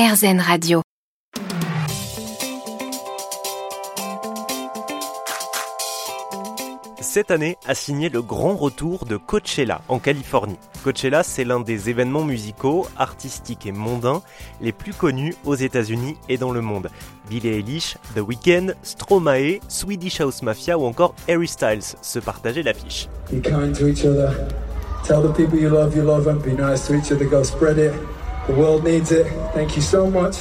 RZN Radio. Cette année a signé le grand retour de Coachella en Californie. Coachella, c'est l'un des événements musicaux, artistiques et mondains les plus connus aux États-Unis et dans le monde. Billie Eilish, The Weeknd, Stromae, Swedish House Mafia ou encore Harry Styles se partageaient l'affiche. Be kind to each other. Tell the people you love you love them. Be nice to each other. Go spread it. The world needs it. Thank you so much.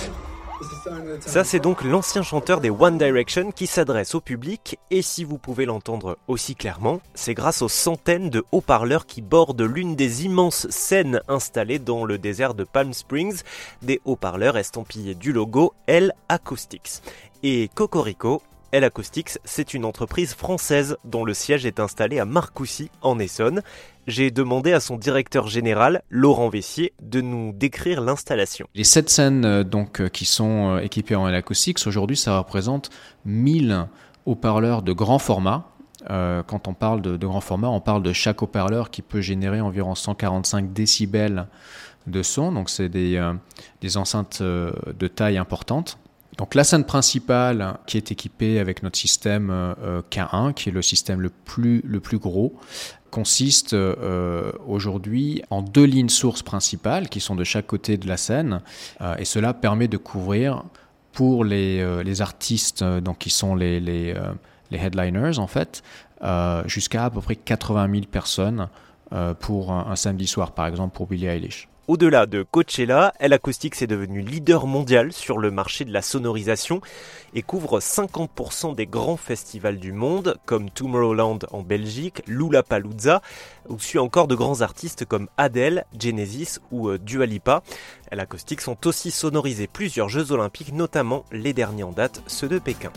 It's a sign of the Ça, c'est donc l'ancien chanteur des One Direction qui s'adresse au public, et si vous pouvez l'entendre aussi clairement, c'est grâce aux centaines de haut-parleurs qui bordent l'une des immenses scènes installées dans le désert de Palm Springs, des haut-parleurs estampillés du logo L Acoustics. Et Cocorico, L Acoustics, c'est une entreprise française dont le siège est installé à Marcoussis, en Essonne. J'ai demandé à son directeur général, Laurent Vessier, de nous décrire l'installation. Les sept scènes euh, donc euh, qui sont euh, équipées en L-Acoustics, aujourd'hui ça représente 1000 haut-parleurs de grand format. Quand on parle de, grand format, on parle de chaque haut-parleur qui peut générer environ 145 décibels de son. Donc c'est des, enceintes de taille importante. Donc la scène principale qui est équipée avec notre système euh, euh, K1, qui est le système le plus, le plus gros, consiste euh, aujourd'hui en deux lignes sources principales qui sont de chaque côté de la scène euh, et cela permet de couvrir pour les, les artistes donc qui sont les, les, les headliners en fait jusqu'à à peu près 80 000 personnes pour un, un samedi soir par exemple pour Billie Eilish. Au-delà de Coachella, L Acoustics est devenu leader mondial sur le marché de la sonorisation et couvre 50% des grands festivals du monde, comme Tomorrowland en Belgique, Lollapalooza, ou suit encore de grands artistes comme Adele, Genesis ou euh, Dua Lipa. L Acoustics ont aussi sonorisé plusieurs Jeux Olympiques, notamment les derniers en date, ceux de Pékin.